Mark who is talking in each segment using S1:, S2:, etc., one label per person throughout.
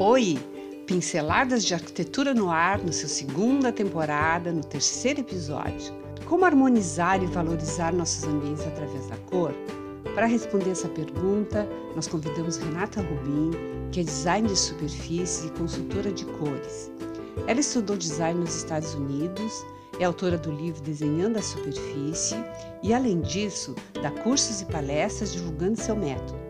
S1: Oi! Pinceladas de arquitetura no ar no seu segunda temporada, no terceiro episódio. Como harmonizar e valorizar nossos ambientes através da cor? Para responder essa pergunta, nós convidamos Renata Rubin, que é designer de superfícies e consultora de cores. Ela estudou design nos Estados Unidos, é autora do livro Desenhando a Superfície e, além disso, dá cursos e palestras divulgando seu método.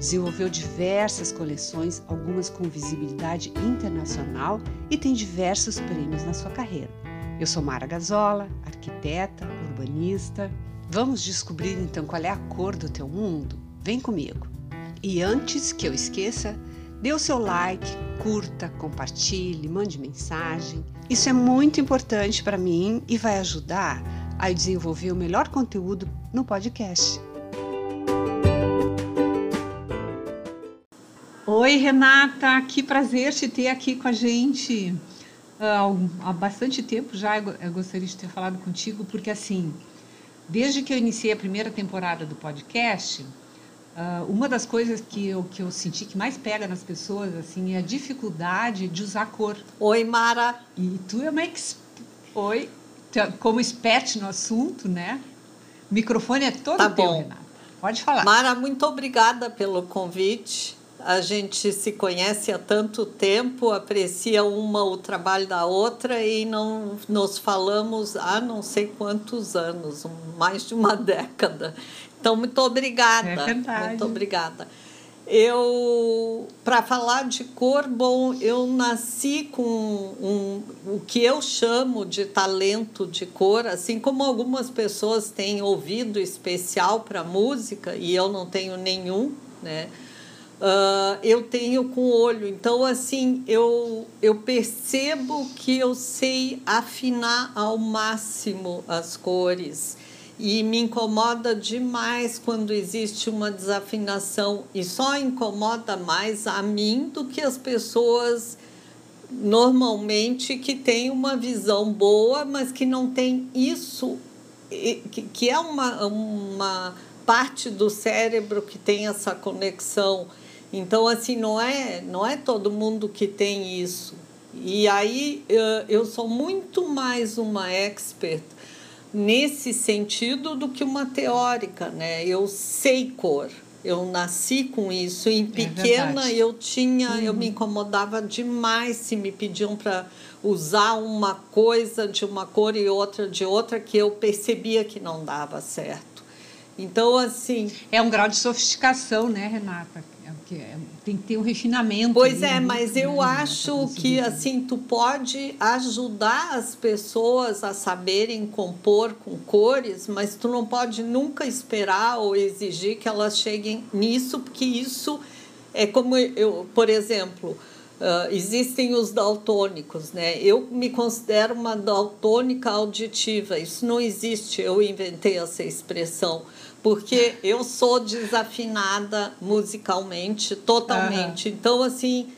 S1: Desenvolveu diversas coleções, algumas com visibilidade internacional e tem diversos prêmios na sua carreira. Eu sou Mara Gazola, arquiteta, urbanista. Vamos descobrir então qual é a cor do teu mundo? Vem comigo! E antes que eu esqueça, dê o seu like, curta, compartilhe, mande mensagem. Isso é muito importante para mim e vai ajudar a desenvolver o melhor conteúdo no podcast. Oi, Renata, que prazer te ter aqui com a gente. Uh, há bastante tempo já eu gostaria de ter falado contigo, porque assim, desde que eu iniciei a primeira temporada do podcast, uh, uma das coisas que eu, que eu senti que mais pega nas pessoas assim é a dificuldade de usar cor.
S2: Oi, Mara.
S1: E tu é uma ex... Oi, como expert no assunto, né? O microfone é todo
S2: tá
S1: teu,
S2: bom.
S1: Renata. Pode falar.
S2: Mara, muito obrigada pelo convite. A gente se conhece há tanto tempo, aprecia uma o trabalho da outra e não nos falamos há não sei quantos anos, mais de uma década. Então, muito obrigada.
S1: É verdade.
S2: Muito obrigada. Eu, para falar de cor, bom, eu nasci com um, o que eu chamo de talento de cor, assim como algumas pessoas têm ouvido especial para música e eu não tenho nenhum, né? Uh, eu tenho com o olho. Então, assim, eu, eu percebo que eu sei afinar ao máximo as cores. E me incomoda demais quando existe uma desafinação. E só incomoda mais a mim do que as pessoas normalmente que têm uma visão boa, mas que não tem isso, que é uma, uma parte do cérebro que tem essa conexão então, assim, não é, não é todo mundo que tem isso. E aí eu sou muito mais uma expert nesse sentido do que uma teórica, né? Eu sei cor. Eu nasci com isso. Em pequena é eu tinha, uhum. eu me incomodava demais se me pediam para usar uma coisa de uma cor e outra de outra que eu percebia que não dava certo. Então, assim.
S1: É um grau de sofisticação, né, Renata? É, tem que ter um refinamento.
S2: Pois é, mas eu né, acho que assim tu pode ajudar as pessoas a saberem compor com cores, mas tu não pode nunca esperar ou exigir que elas cheguem nisso, porque isso é como eu, por exemplo, Uh, existem os daltônicos, né? Eu me considero uma daltônica auditiva. Isso não existe. Eu inventei essa expressão porque eu sou desafinada musicalmente totalmente. Uhum. Então, assim,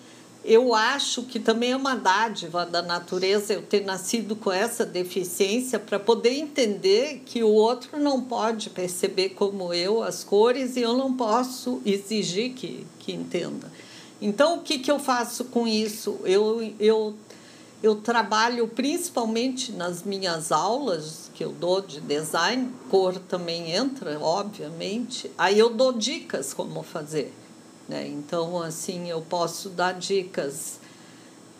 S2: eu acho que também é uma dádiva da natureza eu ter nascido com essa deficiência para poder entender que o outro não pode perceber como eu as cores e eu não posso exigir que, que entenda. Então, o que, que eu faço com isso? Eu, eu eu trabalho principalmente nas minhas aulas que eu dou de design, cor também entra, obviamente. Aí eu dou dicas como fazer. Né? Então, assim, eu posso dar dicas.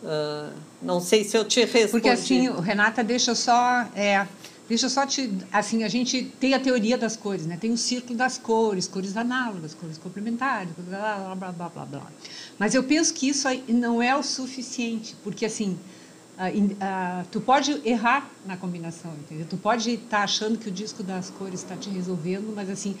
S2: Uh, não sei se eu te respondi.
S1: Porque assim, Renata, deixa só. É, deixa só te. Assim, a gente tem a teoria das cores, né? Tem o círculo das cores, cores análogas, cores complementares, blá, blá, blá, blá, blá. Mas eu penso que isso não é o suficiente, porque assim Uh, tu pode errar na combinação, entendeu? Tu pode estar tá achando que o disco das cores está te resolvendo, mas assim,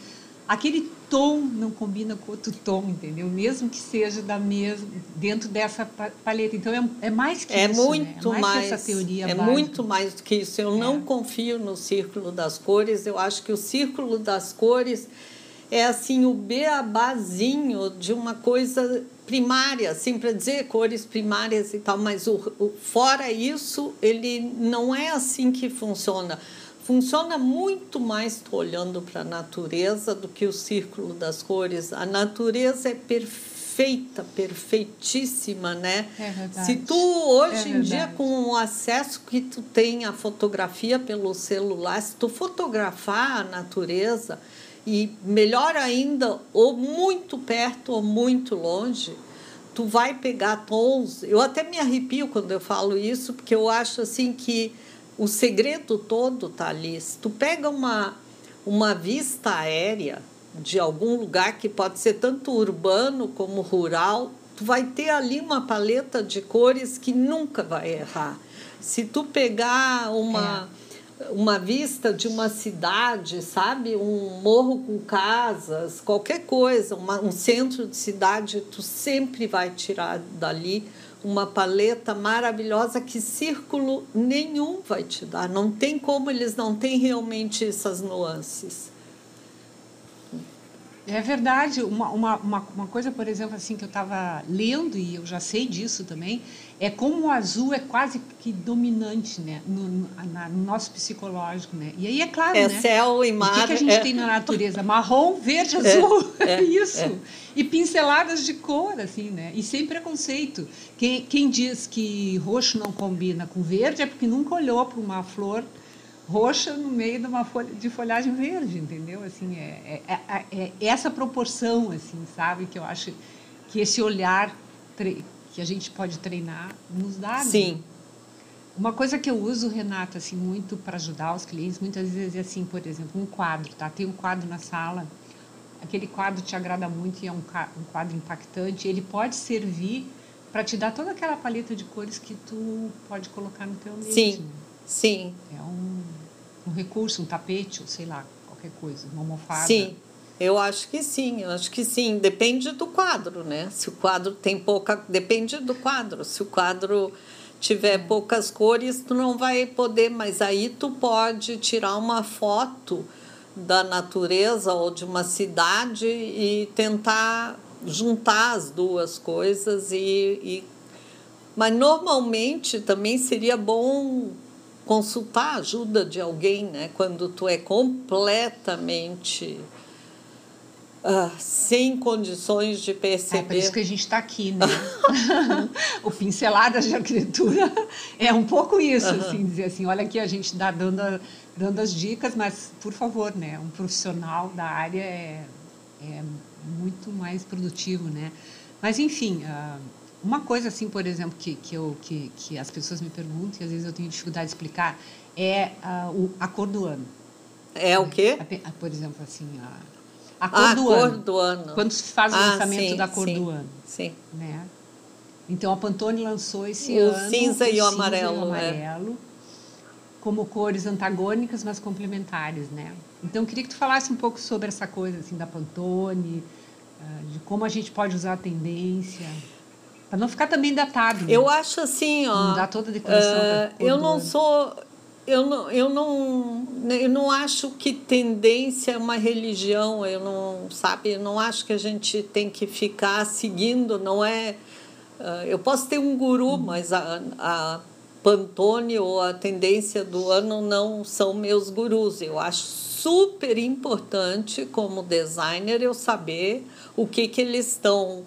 S1: aquele tom não combina com outro tom, entendeu? Mesmo que seja da mesma dentro dessa paleta. Então é, é mais que
S2: é
S1: isso,
S2: muito
S1: né? é mais,
S2: mais
S1: essa teoria
S2: É
S1: básica.
S2: muito mais do que isso. Eu é. não confio no círculo das cores. Eu acho que o círculo das cores é assim o beabazinho de uma coisa primária, assim para dizer cores primárias e tal, mas o, o, fora isso ele não é assim que funciona. Funciona muito mais olhando para a natureza do que o círculo das cores. A natureza é perfeita perfeitíssima, né?
S1: É verdade.
S2: Se tu hoje
S1: É
S2: em dia com o acesso que tu tem à fotografia pelo celular, se tu fotografar a natureza e melhor ainda, ou muito perto ou muito longe, tu vai pegar tons. Eu até me arrepio quando eu falo isso, porque eu acho assim que o segredo todo tá ali. Se tu pega uma uma vista aérea de algum lugar que pode ser tanto urbano como rural, tu vai ter ali uma paleta de cores que nunca vai errar. Se tu pegar uma uma vista de uma cidade, sabe, um morro com casas, qualquer coisa, uma, um centro de cidade, tu sempre vai tirar dali uma paleta maravilhosa que círculo nenhum vai te dar. Não tem como eles não têm realmente essas nuances.
S1: É verdade. Uma, uma, uma, uma coisa, por exemplo, assim que eu estava lendo, e eu já sei disso também, é como o azul é quase que dominante né? no, no, na- no nosso psicológico. Né? E aí, é claro,
S2: É
S1: né?
S2: céu e
S1: O
S2: mar.
S1: que, que a gente
S2: é-
S1: tem na natureza? Marrom, verde, azul.
S2: é,
S1: isso.
S2: é.
S1: E pinceladas de cor, assim, né? E sem preconceito. Quem, quem diz que roxo não combina com verde é porque nunca olhou para uma flor roxa no meio de uma folha de folhagem verde, entendeu? Assim, é, é, é- é essa proporção, assim, sabe? Que eu acho que esse olhar que a gente pode treinar nos dá. né?
S2: Sim.
S1: Uma coisa que eu uso, Renata, assim, muito para ajudar os clientes, muitas vezes é assim, por exemplo, um quadro, tá? Tem um quadro na sala, aquele quadro te agrada muito e é um, um quadro impactante, ele pode servir para te dar toda aquela paleta de cores que tu pode colocar no teu ambiente.
S2: Sim.
S1: né?
S2: Sim.
S1: É um, um recurso, um tapete, ou sei lá, qualquer coisa, uma almofada.
S2: Sim, eu acho que sim, eu acho que sim. Depende do quadro, né? Se o quadro tem pouca. Depende do quadro. Se o quadro tiver poucas cores, tu não vai poder, mas aí tu pode tirar uma foto da natureza ou de uma cidade e tentar juntar as duas coisas e, e mas normalmente também seria bom consultar a ajuda de alguém, né? Quando tu é completamente ah, sem condições de
S1: É por isso
S2: perceber.
S1: que a gente está aqui, né? o Pinceladas de Arquitetura é um pouco isso, assim, dizer assim, olha aqui, a gente dá dando, a- dando as dicas, mas, por favor, né? Um profissional da área é, é muito mais produtivo, né? Mas, enfim, ah, uma coisa, assim, por exemplo, que, que, eu, que, que as pessoas me perguntam, e às vezes eu tenho dificuldade de explicar, é ah, o, a cor do ano.
S2: É o quê?
S1: A a- Por exemplo, assim, a, a cor,
S2: Ah,
S1: do,
S2: cor
S1: ano.
S2: do ano.
S1: Quando se faz o
S2: Ah,
S1: lançamento
S2: sim,
S1: da cor
S2: sim,
S1: do ano
S2: Sim.
S1: né? Então a Pantone lançou esse
S2: O
S1: ano
S2: cinza e o
S1: cinza
S2: amarelo, é.
S1: amarelo como cores antagônicas, mas complementares, né? Então eu queria que tu falasse um pouco sobre essa coisa assim da Pantone, ah, de como a gente pode usar a tendência para não ficar também datado. né?
S2: Eu acho assim, ó.
S1: Não dá toda a decoração cor
S2: eu não sou. Eu não, eu, não, eu não acho que tendência é uma religião, eu não, sabe, eu não acho que a gente tem que ficar seguindo, não é. ah, eu posso ter um guru, mas a, a Pantone ou a tendência do ano não são meus gurus. Eu acho super importante, como designer, eu saber o que, que eles estão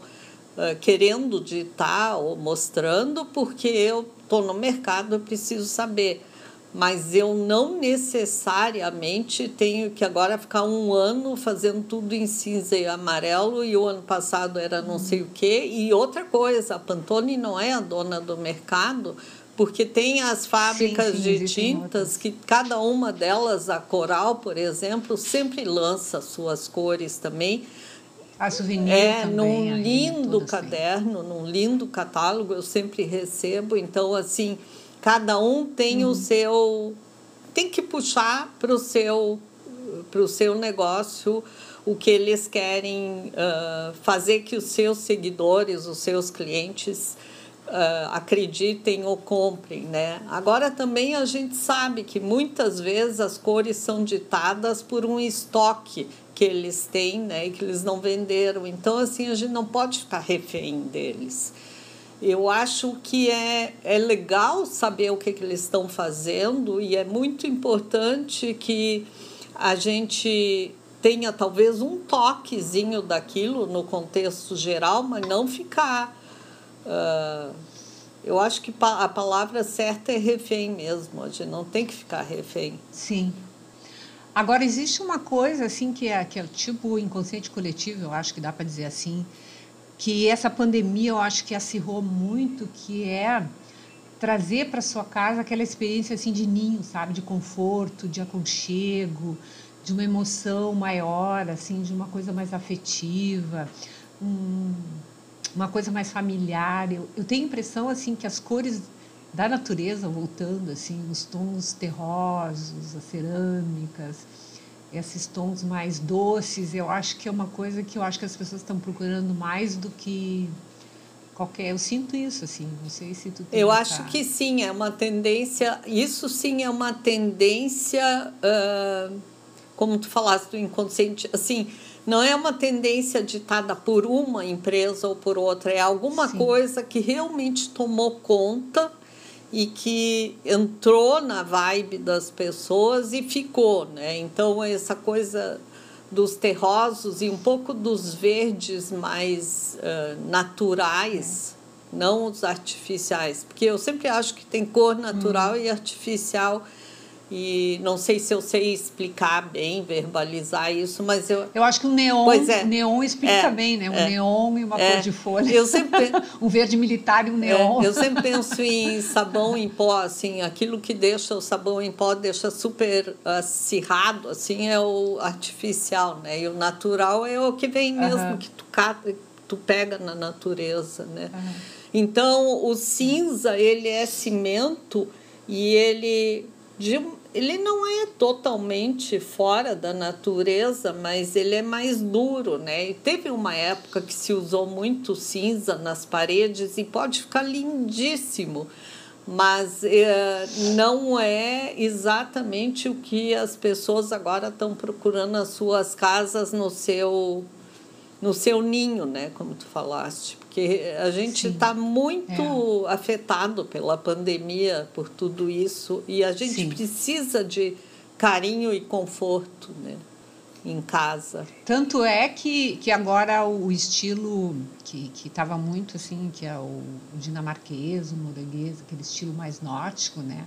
S2: eh, querendo ditar ou mostrando, porque eu estou no mercado, eu preciso saber. Mas eu não necessariamente tenho que agora ficar um ano fazendo tudo em cinza e amarelo, e o ano passado era não sei o quê. E outra coisa, a Pantone não é a dona do mercado, porque tem as fábricas
S1: sim,
S2: de
S1: existem
S2: tintas que cada uma delas, a Coral, por exemplo, sempre lança suas cores também.
S1: A souvenir
S2: É,
S1: também,
S2: num
S1: aí,
S2: lindo
S1: têm.
S2: caderno, num lindo catálogo, eu sempre recebo. Então, assim, cada um tem
S1: Uhum.
S2: o seu. tem que puxar para o seu, pro seu negócio o que eles querem ah, fazer que os seus seguidores, os seus clientes. ah, acreditem ou comprem, né? Agora também a gente sabe que muitas vezes as cores são ditadas por um estoque que eles têm, né, e que eles não venderam. Então assim a gente não pode ficar refém deles. Eu acho que é, é legal saber o que, que eles estão fazendo e é muito importante que a gente tenha talvez um toquezinho daquilo no contexto geral, mas não ficar. Uh, eu acho que a palavra certa é refém mesmo, a gente não tem que ficar refém.
S1: Sim. Agora, existe uma coisa assim que é, que é tipo inconsciente coletivo, eu acho que dá para dizer assim, que essa pandemia eu acho que acirrou muito, que é trazer para sua casa aquela experiência assim de ninho, sabe, de conforto, de aconchego, de uma emoção maior, assim, de uma coisa mais afetiva, um, uma coisa mais familiar. Eu, eu tenho a impressão assim que as cores da natureza voltando, assim, os tons terrosos, as cerâmicas, esses tons mais doces, eu acho que é uma coisa que eu acho que as pessoas estão procurando mais do que qualquer. Eu sinto isso, assim, não sei se tu
S2: Eu acho que sim, é uma tendência. Isso sim é uma tendência, uh, como tu falaste do inconsciente, assim. Não é uma tendência ditada por uma empresa ou por outra, é alguma sim. coisa que realmente tomou conta e que entrou na vibe das pessoas e ficou, né? Então essa coisa dos terrosos e um pouco dos verdes mais uh, naturais, é. não os artificiais, porque eu sempre acho que tem cor natural hum. e artificial e não sei se eu sei explicar bem, verbalizar isso, mas eu.
S1: Eu acho que o neon, é. neon explica é, bem, né? O é, neon e uma é. cor de folha.
S2: Eu sempre,
S1: um verde militar e um neon.
S2: É, eu sempre penso em sabão em pó, assim, aquilo que deixa o sabão em pó, deixa super acirrado, assim, é o artificial, né? E o natural é o que vem mesmo, uhum. que tu, tu pega na natureza, né? Uhum. Então, o cinza, ele é cimento e ele de, ele não é totalmente fora da natureza, mas ele é mais duro, né? E teve uma época que se usou muito cinza nas paredes e pode ficar lindíssimo, mas é, não é exatamente o que as pessoas agora estão procurando nas suas casas no seu no seu ninho, né? Como tu falaste porque a gente está muito é. afetado pela pandemia, por tudo isso, e a gente Sim. precisa de carinho e conforto né, em casa.
S1: Tanto é que, que agora o estilo que estava muito assim, que é o dinamarquês, o norueguês, aquele estilo mais nórdico, né?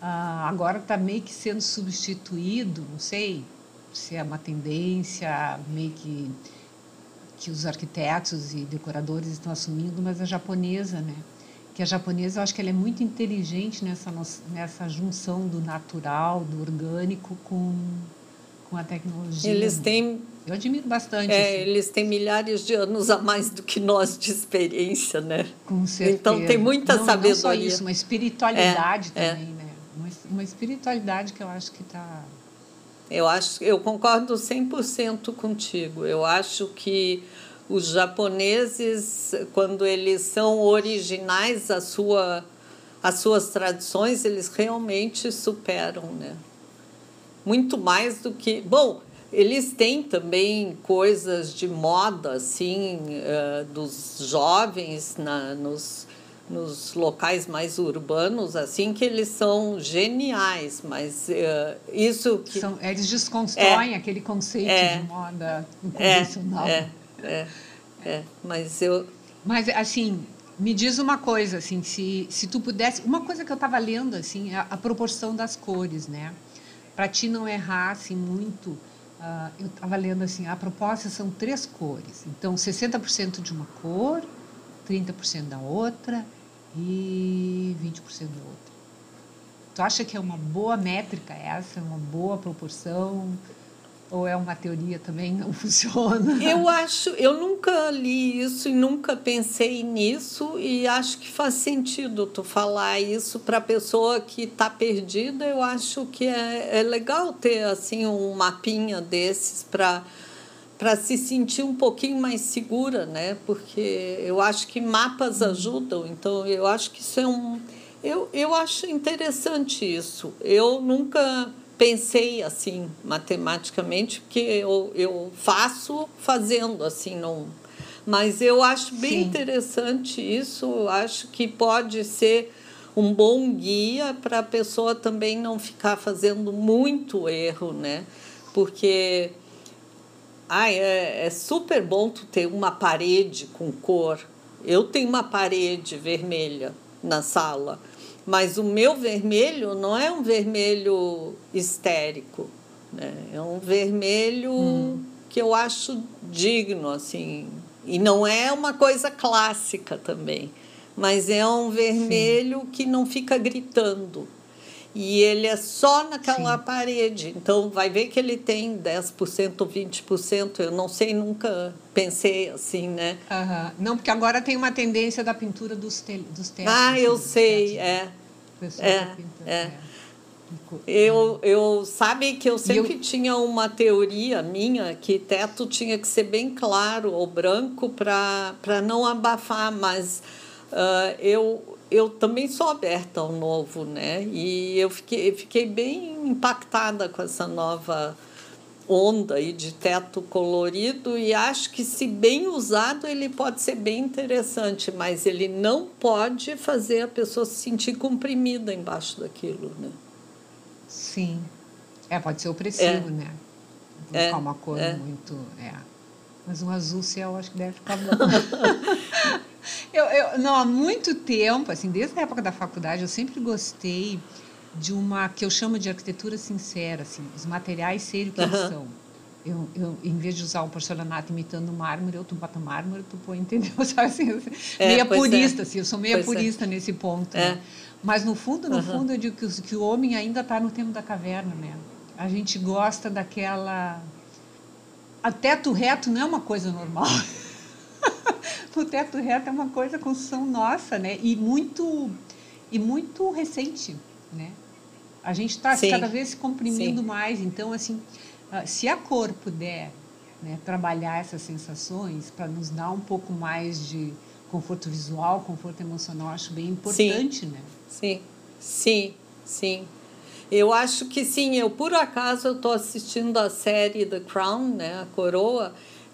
S1: Ah, agora está meio que sendo substituído, não sei se é uma tendência meio que que os arquitetos e decoradores estão assumindo, mas a japonesa, né? Que a japonesa, eu acho que ela é muito inteligente nessa nessa junção do natural, do orgânico com com a tecnologia.
S2: Eles né? têm
S1: eu admiro bastante.
S2: É, assim. eles têm milhares de anos a mais do que nós de experiência, né?
S1: Com certeza.
S2: Então tem muita
S1: não,
S2: sabedoria.
S1: Não só isso, uma espiritualidade é, também, é. né? Uma, uma espiritualidade que eu acho que está
S2: eu acho, eu concordo 100% contigo. Eu acho que os japoneses, quando eles são originais à sua, às suas tradições, eles realmente superam, né? Muito mais do que. Bom, eles têm também coisas de moda, assim, uh, dos jovens na, nos nos locais mais urbanos, assim, que eles são geniais, mas uh, isso que...
S1: São, eles desconstroem é, aquele conceito é, de moda é, convencional.
S2: É, é, é, mas eu...
S1: Mas, assim, me diz uma coisa, assim, se, se tu pudesse... Uma coisa que eu estava lendo, assim, é a, a proporção das cores, né? Para ti não errar, assim, muito... Uh, eu estava lendo, assim, a proposta são três cores. Então, 60% de uma cor, 30% da outra e 20% do outro. Tu acha que é uma boa métrica essa, uma boa proporção? Ou é uma teoria também não funciona?
S2: Eu acho, eu nunca li isso e nunca pensei nisso e acho que faz sentido tu falar isso para a pessoa que está perdida. Eu acho que é, é legal ter assim um mapinha desses para para se sentir um pouquinho mais segura, né? Porque eu acho que mapas uhum. ajudam. Então eu acho que isso é um eu, eu acho interessante isso. Eu nunca pensei assim matematicamente, porque eu, eu faço fazendo assim, não. Mas eu acho bem Sim. interessante isso. Eu acho que pode ser um bom guia para a pessoa também não ficar fazendo muito erro, né? Porque Ai, é, é super bom tu ter uma parede com cor. Eu tenho uma parede vermelha na sala, mas o meu vermelho não é um vermelho histérico, né? é um vermelho hum. que eu acho digno, assim, e não é uma coisa clássica também, mas é um vermelho Sim. que não fica gritando. E ele é só naquela Sim. parede. Então, vai ver que ele tem 10%, 20%. Eu não sei, nunca pensei assim, né?
S1: Uhum. Não, porque agora tem uma tendência da pintura dos, te dos tetos.
S2: Ah, eu sei, é. É, é. é. Eu, eu sabe que eu sempre eu... tinha uma teoria minha que teto tinha que ser bem claro ou branco para não abafar, mas uh, eu, eu também sou aberta ao novo, né? E eu fiquei, fiquei bem impactada com essa nova onda aí de teto colorido e acho que se bem usado ele pode ser bem interessante, mas ele não pode fazer a pessoa se sentir comprimida embaixo daquilo, né?
S1: Sim. É, pode ser opressivo, é. né? Vou é. uma cor é. muito. É. Mas um azul céu acho que deve ficar bom. eu, eu, não, há muito tempo, assim, desde a época da faculdade, eu sempre gostei de uma que eu chamo de arquitetura sincera, assim, os materiais serem o que eles são. Eu, eu, em vez de usar um porcelanato imitando mármore, eu tu bota mármore, tu põe, entendeu? Sabe assim, é, meia é. purista, é. assim, eu sou meia pois é. purista nesse ponto. Né? Mas no fundo, no uhum. fundo, eu digo que, que o homem ainda está no tempo da caverna, né? A gente gosta daquela. A teto reto não é uma coisa normal. o teto reto é uma coisa construção nossa, né? E muito e muito recente, né? A gente está cada vez se comprimindo Sim. mais. Então, assim, ah, se a cor puder né, trabalhar essas sensações para nos dar um pouco mais de conforto visual, conforto emocional, acho bem importante,
S2: sim.
S1: né?
S2: Sim, sim, sim. Eu acho que sim. Eu por acaso eu estou assistindo a série The Crown, né, a Coroa,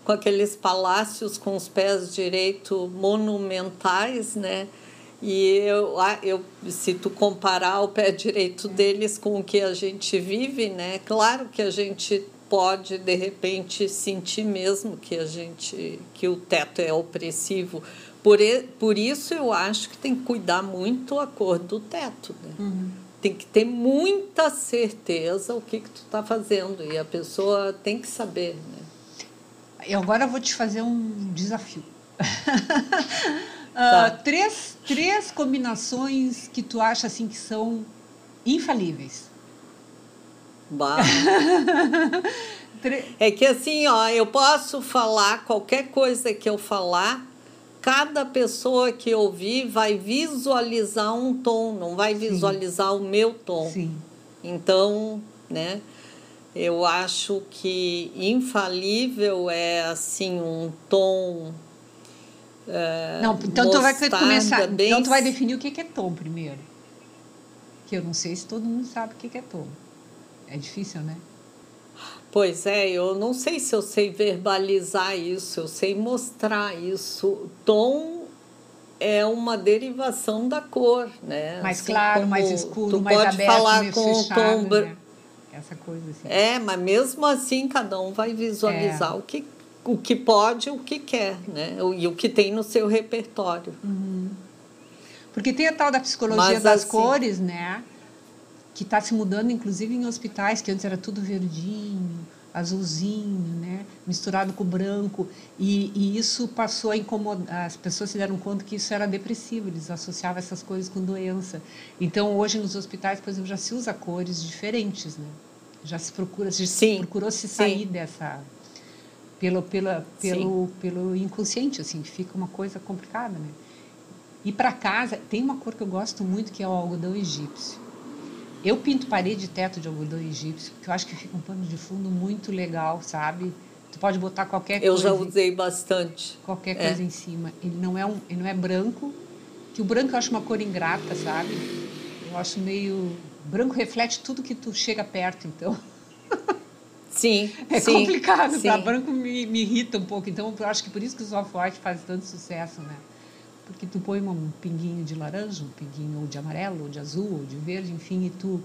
S2: com aqueles palácios com os pés direito monumentais, né? E eu, eu, se tu comparar o pé direito deles com o que a gente vive, né? Claro que a gente pode de repente sentir mesmo que a gente que o teto é opressivo, por, por isso eu acho que tem que cuidar muito a cor do teto. Né? Uhum. Tem que ter muita certeza o que, que tu está fazendo e a pessoa tem que saber. Né?
S1: Eu agora vou te fazer um desafio. uh, tá. três, três combinações que tu acha assim que são infalíveis.
S2: Bah. é que assim, ó, eu posso falar qualquer coisa que eu falar, cada pessoa que ouvir vai visualizar um tom, não vai visualizar Sim. o meu tom. Sim. Então, né? Eu acho que infalível é assim um tom.
S1: É, não, então tu vai começar. Bem... Então tu vai definir o que é tom primeiro. Que eu não sei se todo mundo sabe o que é tom. É difícil, né?
S2: Pois é, eu não sei se eu sei verbalizar isso, eu sei mostrar isso. Tom é uma derivação da cor, né?
S1: Mais assim claro, mais escuro, mais pode aberto, falar com fechado, tom né? Essa coisa assim.
S2: É, mas mesmo assim cada um vai visualizar é. o que o que pode, o que quer, né? E o que tem no seu repertório.
S1: Uhum. Porque tem a tal da psicologia mas, das assim, cores, né? que está se mudando, inclusive em hospitais, que antes era tudo verdinho, azulzinho, né? misturado com branco. E, e, isso passou a incomodar. As pessoas se deram conta que isso era depressivo, eles associavam essas coisas com doença. Então, hoje nos hospitais, por exemplo, já se usa cores diferentes. Né? Já se procura, já se procurou se sair sim. dessa. Pelo, pela, pelo, pelo inconsciente, assim, fica uma coisa complicada. Né? E para casa, tem uma cor que eu gosto muito, que é o algodão egípcio eu pinto parede e teto de algodão egípcio, porque eu acho que fica um pano de fundo muito legal, sabe? Tu pode botar qualquer
S2: eu
S1: coisa.
S2: Eu já usei bastante.
S1: Qualquer é. coisa em cima. Ele não é um, ele não é branco, que o branco eu acho uma cor ingrata, sabe? Eu acho meio branco reflete tudo que tu chega perto, então.
S2: Sim.
S1: é
S2: sim,
S1: complicado, tá? sim. tá? Branco me, me irrita um pouco, então eu acho que por isso que o off-white faz tanto sucesso, né? Porque tu põe um pinguinho de laranja, um pinguinho ou de amarelo, ou de azul, ou de verde, enfim, e tu,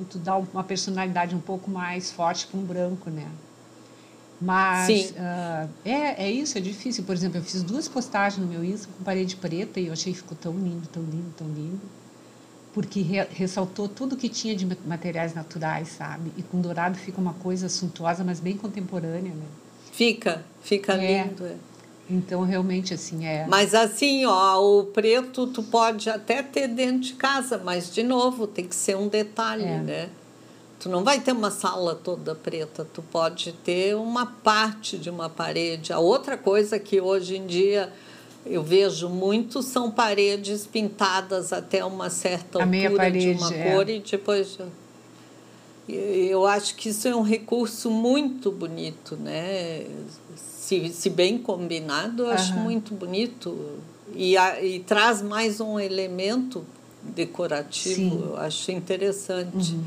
S1: e tu dá uma personalidade um pouco mais forte para um branco, né? Mas uh, é, é isso, é difícil. Por exemplo, eu fiz duas postagens no meu Insta com parede preta e eu achei que ficou tão lindo, tão lindo, tão lindo. Porque re, ressaltou tudo que tinha de materiais naturais, sabe? E com dourado fica uma coisa suntuosa, mas bem contemporânea, né?
S2: Fica, fica é. lindo. É.
S1: Então, realmente, assim, é.
S2: Mas, assim, ó, o preto tu pode até ter dentro de casa, mas, de novo, tem que ser um detalhe, é. né? Tu não vai ter uma sala toda preta, tu pode ter uma parte de uma parede. A outra coisa que hoje em dia eu vejo muito são paredes pintadas até uma certa
S1: a altura parede,
S2: de uma é. cor e depois eu acho que isso é um recurso muito bonito, né? Se, se bem combinado, eu acho muito bonito e, a, e traz mais um elemento decorativo, Sim. eu acho interessante. Uhum.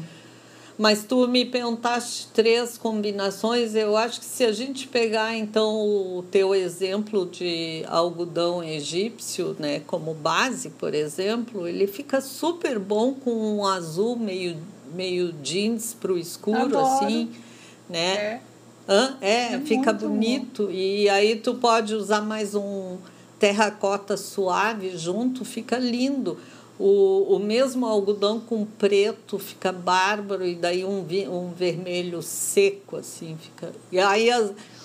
S2: Mas tu me perguntaste três combinações. Eu acho que se a gente pegar então o teu exemplo de algodão egípcio, né, como base, por exemplo, ele fica super bom com um azul meio meio jeans para o escuro Adoro. assim, né? É. Hã? É, é fica bonito. Bom. E aí tu pode usar mais um terracota suave junto, fica lindo. O, o mesmo algodão com preto fica bárbaro e daí um, um vermelho seco, assim, fica. E aí,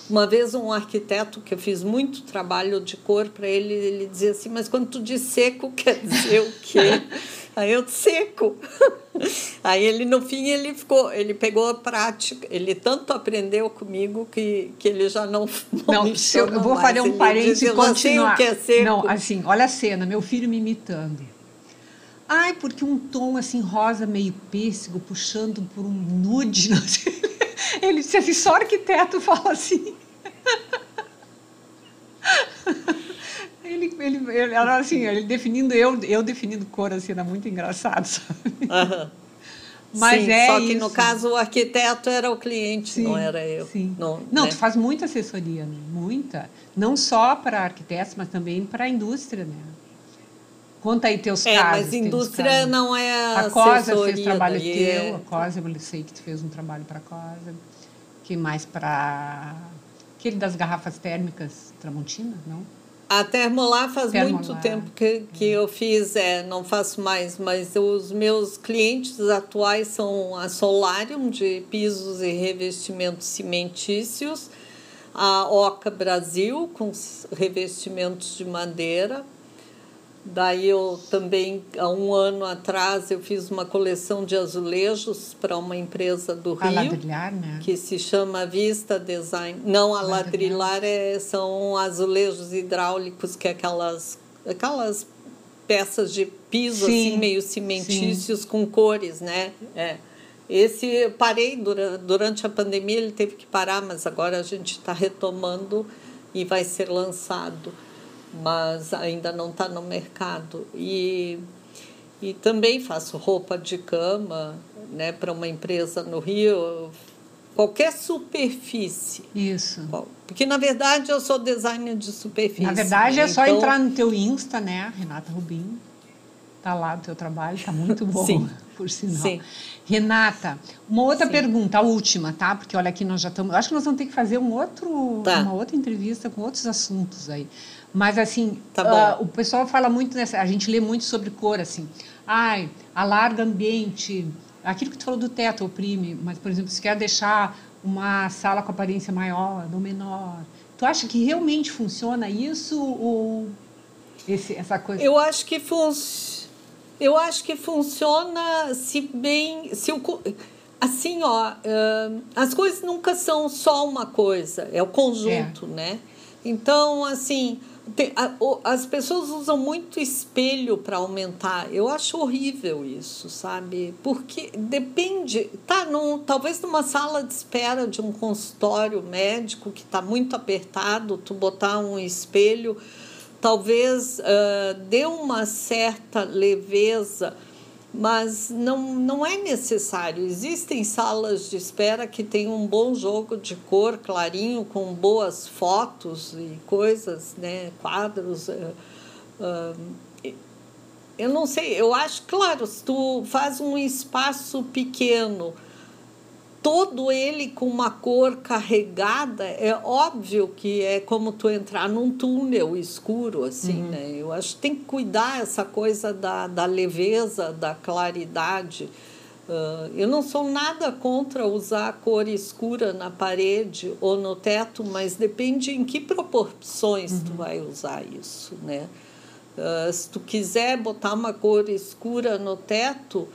S2: uma vez um arquiteto que eu fiz muito trabalho de cor para ele, ele dizia assim, mas quando tu diz seco, quer dizer o quê? aí eu, seco. aí ele, no fim, ele ficou, ele pegou a prática, ele tanto aprendeu comigo que, que ele já não
S1: Não, não eu, eu vou mais. fazer um parênteses e continuar. Que é seco. Não, assim, olha a cena, meu filho me imitando. Ai, porque um tom assim rosa meio pêssego, puxando por um nude. Ele disse assim, só arquiteto fala assim. Ele, ele, ele, assim, ele definindo, eu, eu definindo cor, assim, era muito engraçado, sabe?
S2: Mas sim, é só que isso. no caso o arquiteto era o cliente, sim, não era eu.
S1: Sim. Não, não né? tu faz muita assessoria, né? muita. Não só para arquitetos, mas também para a indústria, né? Conta aí teus
S2: é,
S1: casos.
S2: mas indústria não é
S1: a Cosa fez trabalho teu, é... a Cosa, eu sei que tu fez um trabalho para a Cosa. Que mais para aquele das garrafas térmicas Tramontina, não?
S2: A Termolar faz muito tempo que, que eu fiz, é, não faço mais, mas os meus clientes atuais são a Solarium, de pisos e revestimentos cimentícios, a Oca Brasil, com revestimentos de madeira, Daí eu também, há um ano atrás, eu fiz uma coleção de azulejos para uma empresa do Rio.
S1: Ladrilhar, né?
S2: Que se chama Vista Design. Não, a ladrilhar, ladrilhar é, são azulejos hidráulicos, que é aquelas, aquelas peças de piso, assim, sim, assim, meio cimentícios, sim. com cores, né? É. Esse parei durante, durante a pandemia, ele teve que parar, mas agora a gente está retomando e vai ser lançado mas ainda não está no mercado. E, e também faço roupa de cama né, para uma empresa no Rio, qualquer superfície.
S1: Isso.
S2: Porque, na verdade, eu sou designer de superfície.
S1: Na verdade, né? é só então... entrar no teu Insta, né, Renata Rubim. Tá lá o teu trabalho, tá muito bom, Sim. por sinal. Sim. Renata, uma outra Sim. pergunta, a última, tá? Porque olha aqui nós já estamos. Acho que nós vamos ter que fazer um outro, tá. uma outra entrevista com outros assuntos aí. Mas, assim, tá uh, o pessoal fala muito, nessa, a gente lê muito sobre cor, assim. Ai, alarga ambiente. Aquilo que tu falou do teto oprime, mas, por exemplo, se quer deixar uma sala com aparência maior ou menor, tu acha que realmente funciona isso ou esse, essa coisa?
S2: Eu acho que funciona. Eu acho que funciona se bem, se o assim, ó, uh, as coisas nunca são só uma coisa, é o conjunto, é. né? Então, assim, as pessoas usam muito espelho para aumentar. Eu acho horrível isso, sabe? Porque depende. Tá num, talvez numa sala de espera de um consultório médico que está muito apertado, tu botar um espelho, talvez uh, dê uma certa leveza mas não, não é necessário. Existem salas de espera que têm um bom jogo de cor clarinho, com boas fotos e coisas, né? quadros. Uh, uh, eu não sei, eu acho, claro, se tu faz um espaço pequeno todo ele com uma cor carregada, é óbvio que é como tu entrar num túnel escuro, assim, uhum. né? Eu acho que tem que cuidar essa coisa da, da leveza, da claridade. Uh, eu não sou nada contra usar cor escura na parede ou no teto, mas depende em que proporções uhum. tu vai usar isso, né? Uh, se tu quiser botar uma cor escura no teto,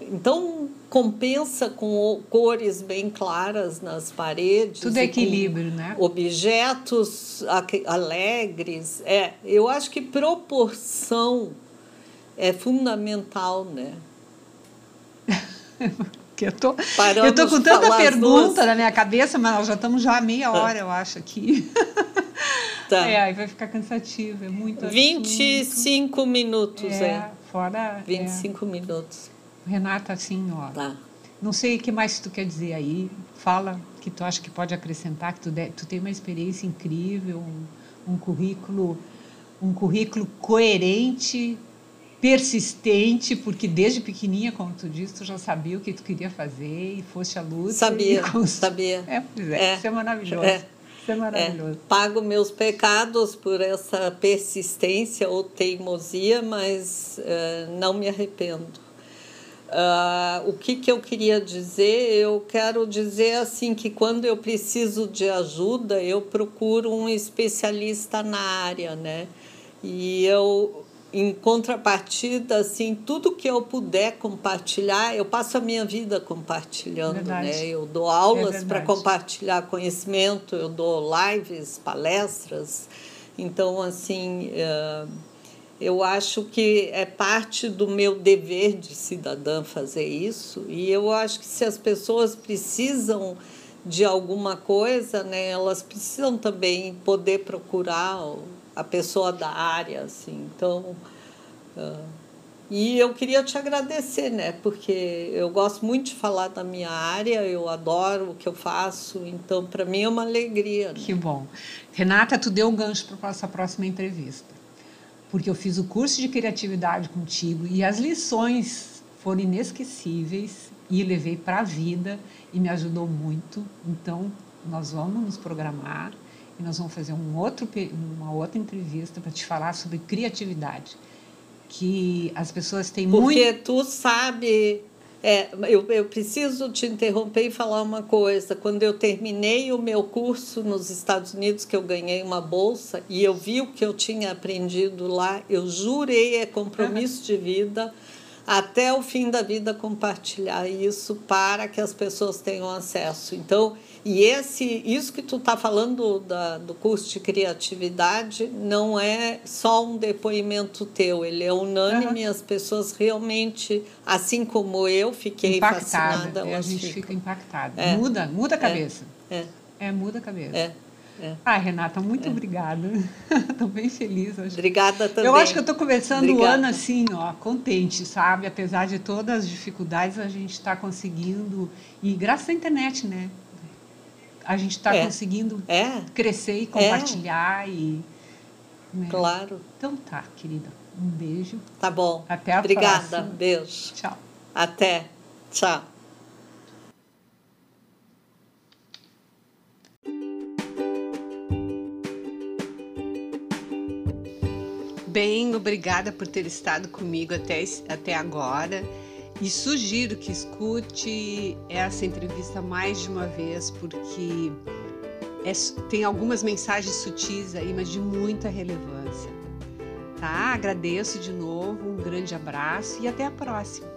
S2: então compensa com cores bem claras nas paredes.
S1: Tudo é equilíbrio, né?
S2: Objetos alegres. É, eu acho que proporção é fundamental, né?
S1: que eu tô, Paramos eu tô com tanta pergunta na minha cabeça, mas nós já estamos já meia hora, eu acho, aqui. Tá. É, aí vai ficar cansativo, é muito
S2: 25 assunto. minutos, é.
S1: é. Fora.
S2: 25 é. minutos.
S1: Renata, assim, ó. Tá. Não sei o que mais tu quer dizer aí. Fala que tu acha que pode acrescentar, que tu, de, tu tem uma experiência incrível, um, um currículo, um currículo coerente, persistente, porque desde pequenininha, como tu disse, tu já sabia o que tu queria fazer e fosse a luta.
S2: Sabia, sabia.
S1: É, pois é, é, isso é maravilhoso. É. Isso é maravilhoso. É,
S2: pago meus pecados por essa persistência ou teimosia, mas uh, não me arrependo. Uh, o que, que eu queria dizer? Eu quero dizer assim que quando eu preciso de ajuda, eu procuro um especialista na área, né? E eu, em contrapartida, assim, tudo que eu puder compartilhar, eu passo a minha vida compartilhando, verdade. né? Eu dou aulas é para compartilhar conhecimento, eu dou lives, palestras. Então, assim. Uh, eu acho que é parte do meu dever de cidadã fazer isso, e eu acho que se as pessoas precisam de alguma coisa, né, elas precisam também poder procurar a pessoa da área, assim. Então, uh, e eu queria te agradecer, né, porque eu gosto muito de falar da minha área, eu adoro o que eu faço, então para mim é uma alegria. Né?
S1: Que bom. Renata, tu deu um gancho para a nossa próxima entrevista porque eu fiz o curso de criatividade contigo e as lições foram inesquecíveis e levei para a vida e me ajudou muito. Então, nós vamos nos programar e nós vamos fazer um outro, uma outra entrevista para te falar sobre criatividade. Que as pessoas têm
S2: Porque
S1: muito.
S2: Porque tu sabe é, eu, eu preciso te interromper e falar uma coisa. Quando eu terminei o meu curso nos Estados Unidos, que eu ganhei uma bolsa, e eu vi o que eu tinha aprendido lá, eu jurei, é compromisso de vida, até o fim da vida compartilhar isso para que as pessoas tenham acesso. Então, e esse, isso que tu está falando da, do curso de criatividade não é só um depoimento teu, ele é unânime, uhum. as pessoas realmente, assim como eu, fiquei impactada, fascinada.
S1: É, a gente ficam. fica impactada. É. Muda, muda a cabeça. É, é. é muda a cabeça. É. É. Ah, Renata, muito é. obrigada. Estou bem feliz hoje.
S2: Obrigada também.
S1: Eu acho que eu estou começando obrigada. o ano assim, ó, contente, sabe? Apesar de todas as dificuldades, a gente está conseguindo. E graças à internet, né? A gente está é. conseguindo é. crescer e compartilhar. É. E,
S2: né? Claro.
S1: Então tá, querida. Um beijo.
S2: Tá bom.
S1: Até a
S2: Obrigada.
S1: próxima.
S2: Obrigada. Beijo.
S1: Tchau.
S2: Até. Tchau.
S1: Bem, obrigada por ter estado comigo até, até agora. E sugiro que escute essa entrevista mais de uma vez, porque é, tem algumas mensagens sutis aí, mas de muita relevância. Tá? Agradeço de novo, um grande abraço e até a próxima.